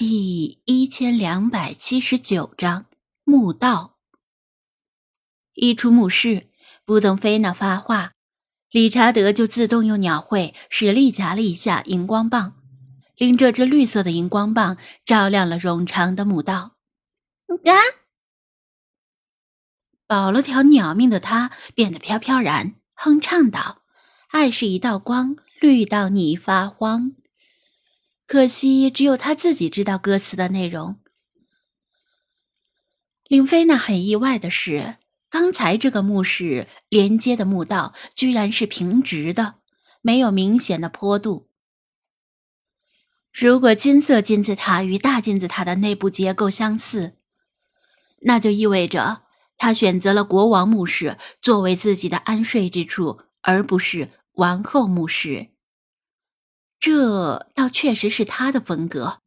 第一千两百七十九章墓道。一出墓室，不等菲娜发话，理查德就自动用鸟喙使力夹了一下荧光棒，令这只绿色的荧光棒照亮了冗长的墓道。啊！保了条鸟命的他变得飘飘然，哼唱道：“爱是一道光，绿到你发慌。”可惜，只有他自己知道歌词的内容。令菲娜很意外的是，刚才这个墓室连接的墓道居然是平直的，没有明显的坡度。如果金色金字塔与大金字塔的内部结构相似，那就意味着他选择了国王墓室作为自己的安睡之处，而不是王后墓室。这倒确实是他的风格。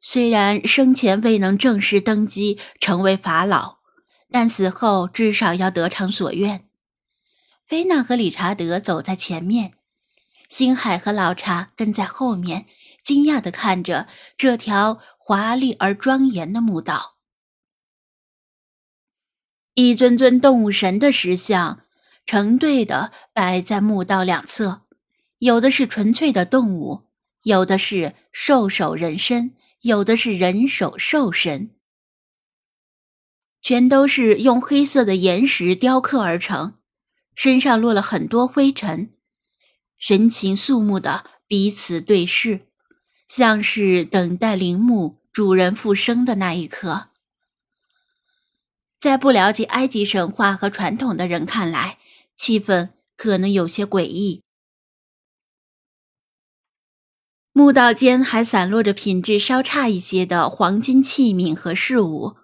虽然生前未能正式登基成为法老，但死后至少要得偿所愿。菲娜和理查德走在前面，星海和老查跟在后面，惊讶地看着这条华丽而庄严的墓道。一尊尊动物神的石像成对的摆在墓道两侧。有的是纯粹的动物，有的是兽首人身，有的是人首兽身，全都是用黑色的岩石雕刻而成，身上落了很多灰尘，神情肃穆的彼此对视，像是等待陵墓主人复生的那一刻。在不了解埃及神话和传统的人看来，气氛可能有些诡异。墓道间还散落着品质稍差一些的黄金器皿和饰物，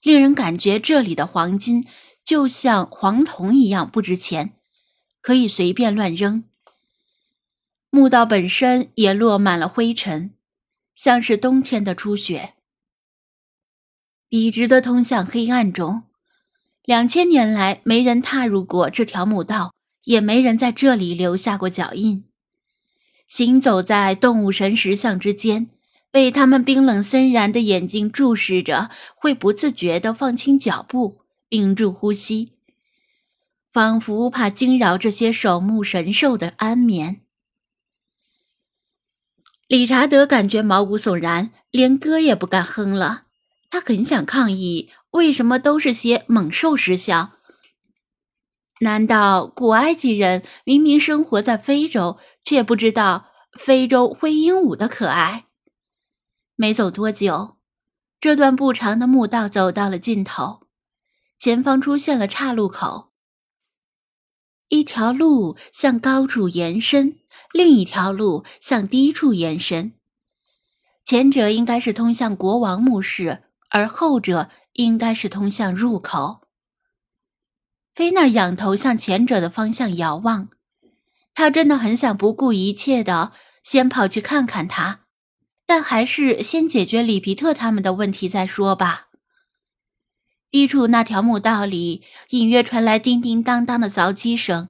令人感觉这里的黄金就像黄铜一样不值钱，可以随便乱扔。墓道本身也落满了灰尘，像是冬天的初雪，笔直的通向黑暗中。两千年来，没人踏入过这条墓道，也没人在这里留下过脚印。行走在动物神石像之间，被他们冰冷森然的眼睛注视着，会不自觉地放轻脚步，屏住呼吸，仿佛怕惊扰这些守墓神兽的安眠。理查德感觉毛骨悚然，连歌也不敢哼了。他很想抗议：为什么都是些猛兽石像？难道古埃及人明明生活在非洲，却不知道非洲灰鹦鹉的可爱？没走多久，这段不长的墓道走到了尽头，前方出现了岔路口。一条路向高处延伸，另一条路向低处延伸。前者应该是通向国王墓室，而后者应该是通向入口。菲娜仰头向前者的方向遥望，她真的很想不顾一切的先跑去看看他，但还是先解决里皮特他们的问题再说吧。低处那条墓道里隐约传来叮叮当当的凿击声，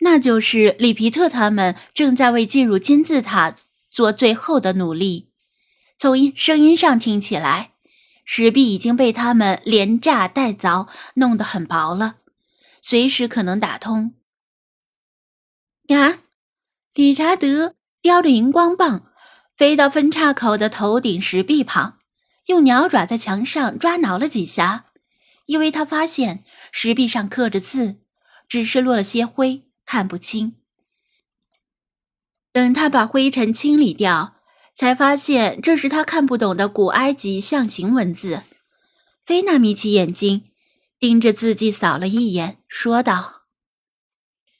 那就是里皮特他们正在为进入金字塔做最后的努力。从音声音上听起来。石壁已经被他们连炸带凿弄得很薄了，随时可能打通。啊！理查德叼着荧光棒，飞到分叉口的头顶石壁旁，用鸟爪在墙上抓挠了几下，因为他发现石壁上刻着字，只是落了些灰，看不清。等他把灰尘清理掉。才发现这是他看不懂的古埃及象形文字。菲娜眯起眼睛，盯着字迹扫了一眼，说道：“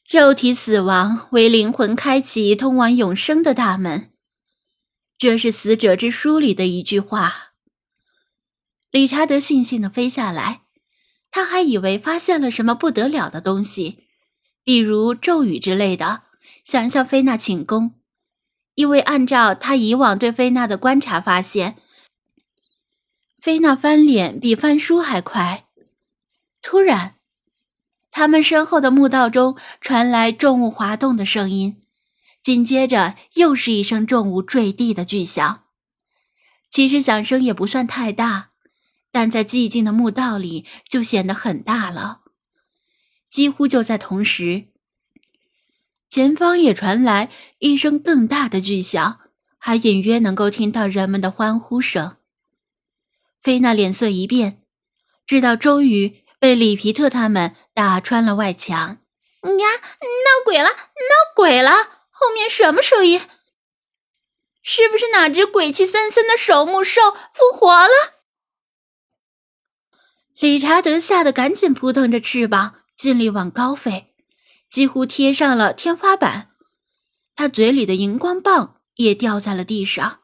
肉体死亡为灵魂开启通往永生的大门。”这是死者之书里的一句话。理查德悻悻地飞下来，他还以为发现了什么不得了的东西，比如咒语之类的，想向菲娜请功。因为按照他以往对菲娜的观察，发现菲娜翻脸比翻书还快。突然，他们身后的墓道中传来重物滑动的声音，紧接着又是一声重物坠地的巨响。其实响声也不算太大，但在寂静的墓道里就显得很大了。几乎就在同时，前方也传来一声更大的巨响，还隐约能够听到人们的欢呼声。菲娜脸色一变，知道终于被里皮特他们打穿了外墙。呀，闹鬼了！闹鬼了！后面什么声音？是不是哪只鬼气森森的守墓兽复活了？理查德吓得赶紧扑腾着翅膀，尽力往高飞，几乎贴上了天花板。他嘴里的荧光棒也掉在了地上。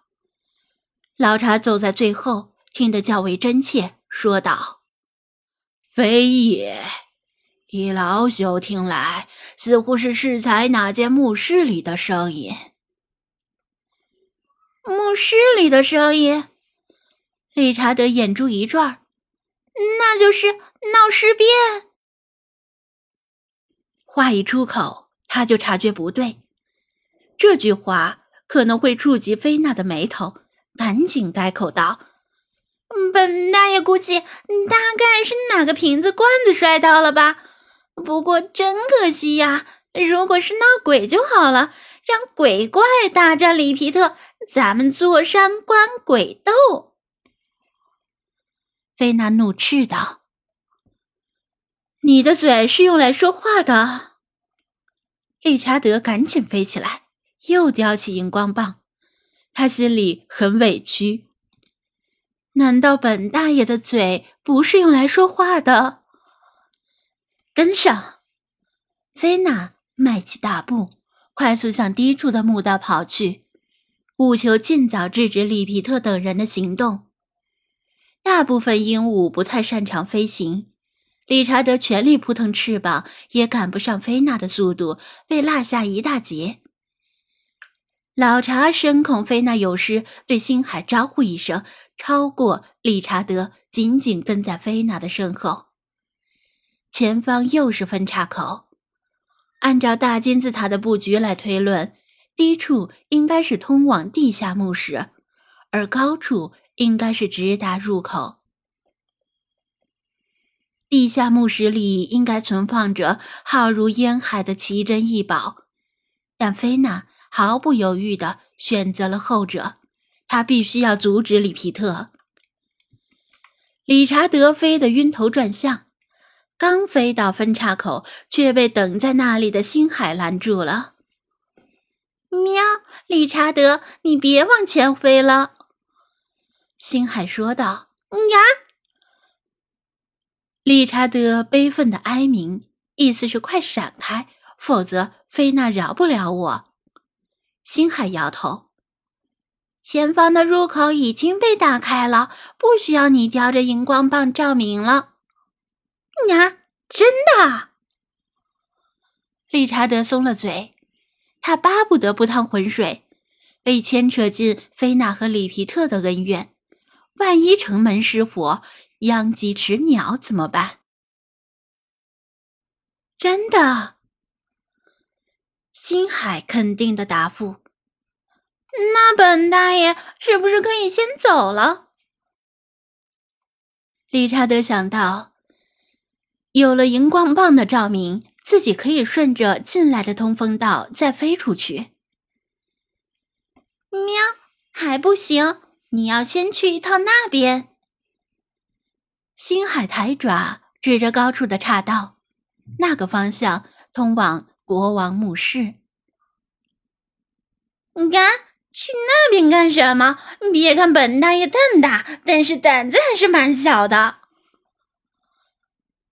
老查走在最后，听得较为真切，说道：“非也。”以老朽听来，似乎是适才那间墓室里的声音。墓室里的声音，理查德眼珠一转，那就是闹尸变。话一出口，他就察觉不对，这句话可能会触及菲娜的眉头，赶紧改口道：“本大爷估计，大概是哪个瓶子罐子摔倒了吧。”不过真可惜呀！如果是闹鬼就好了，让鬼怪大战里皮特，咱们坐山观鬼斗。菲娜怒斥道：“你的嘴是用来说话的。”理查德赶紧飞起来，又叼起荧光棒，他心里很委屈。难道本大爷的嘴不是用来说话的？跟上，菲娜迈起大步，快速向低处的墓道跑去，务求尽早制止里皮特等人的行动。大部分鹦鹉不太擅长飞行，理查德全力扑腾翅膀，也赶不上菲娜的速度，被落下一大截。老查深恐菲娜有失，对星海招呼一声，超过理查德，紧紧跟在菲娜的身后。前方又是分岔口，按照大金字塔的布局来推论，低处应该是通往地下墓室，而高处应该是直达入口。地下墓室里应该存放着浩如烟海的奇珍异宝，但菲娜毫不犹豫地选择了后者，她必须要阻止里皮特。理查德飞得晕头转向。刚飞到分岔口，却被等在那里的星海拦住了。喵，理查德，你别往前飞了。”星海说道。“呀！”理查德悲愤的哀鸣，意思是快闪开，否则菲娜饶不了我。星海摇头：“前方的入口已经被打开了，不需要你叼着荧光棒照明了。”呀，真的！理查德松了嘴，他巴不得不趟浑水，被牵扯进菲娜和里皮特的恩怨。万一城门失火，殃及池鸟怎么办？真的，星海肯定的答复。那本大爷是不是可以先走了？理查德想到。有了荧光棒的照明，自己可以顺着进来的通风道再飞出去。喵，还不行，你要先去一趟那边。星海抬爪指着高处的岔道，那个方向通往国王墓室。你看，去那边干什么？别看本大爷胆大，但是胆子还是蛮小的。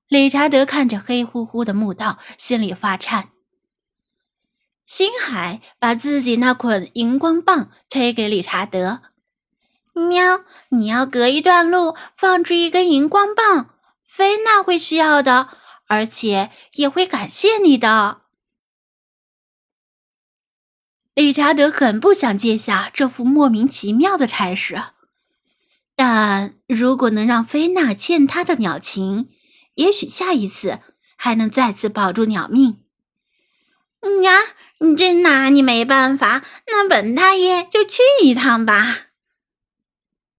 理查德看着黑乎乎的墓道，心里发颤。星海把自己那捆荧光棒推给理查德：“喵，你要隔一段路放置一根荧光棒，菲娜会需要的，而且也会感谢你的。”理查德很不想接下这副莫名其妙的差事，但如果能让菲娜欠他的鸟情，也许下一次还能再次保住鸟命。嗯呀，真拿你没办法，那本大爷就去一趟吧。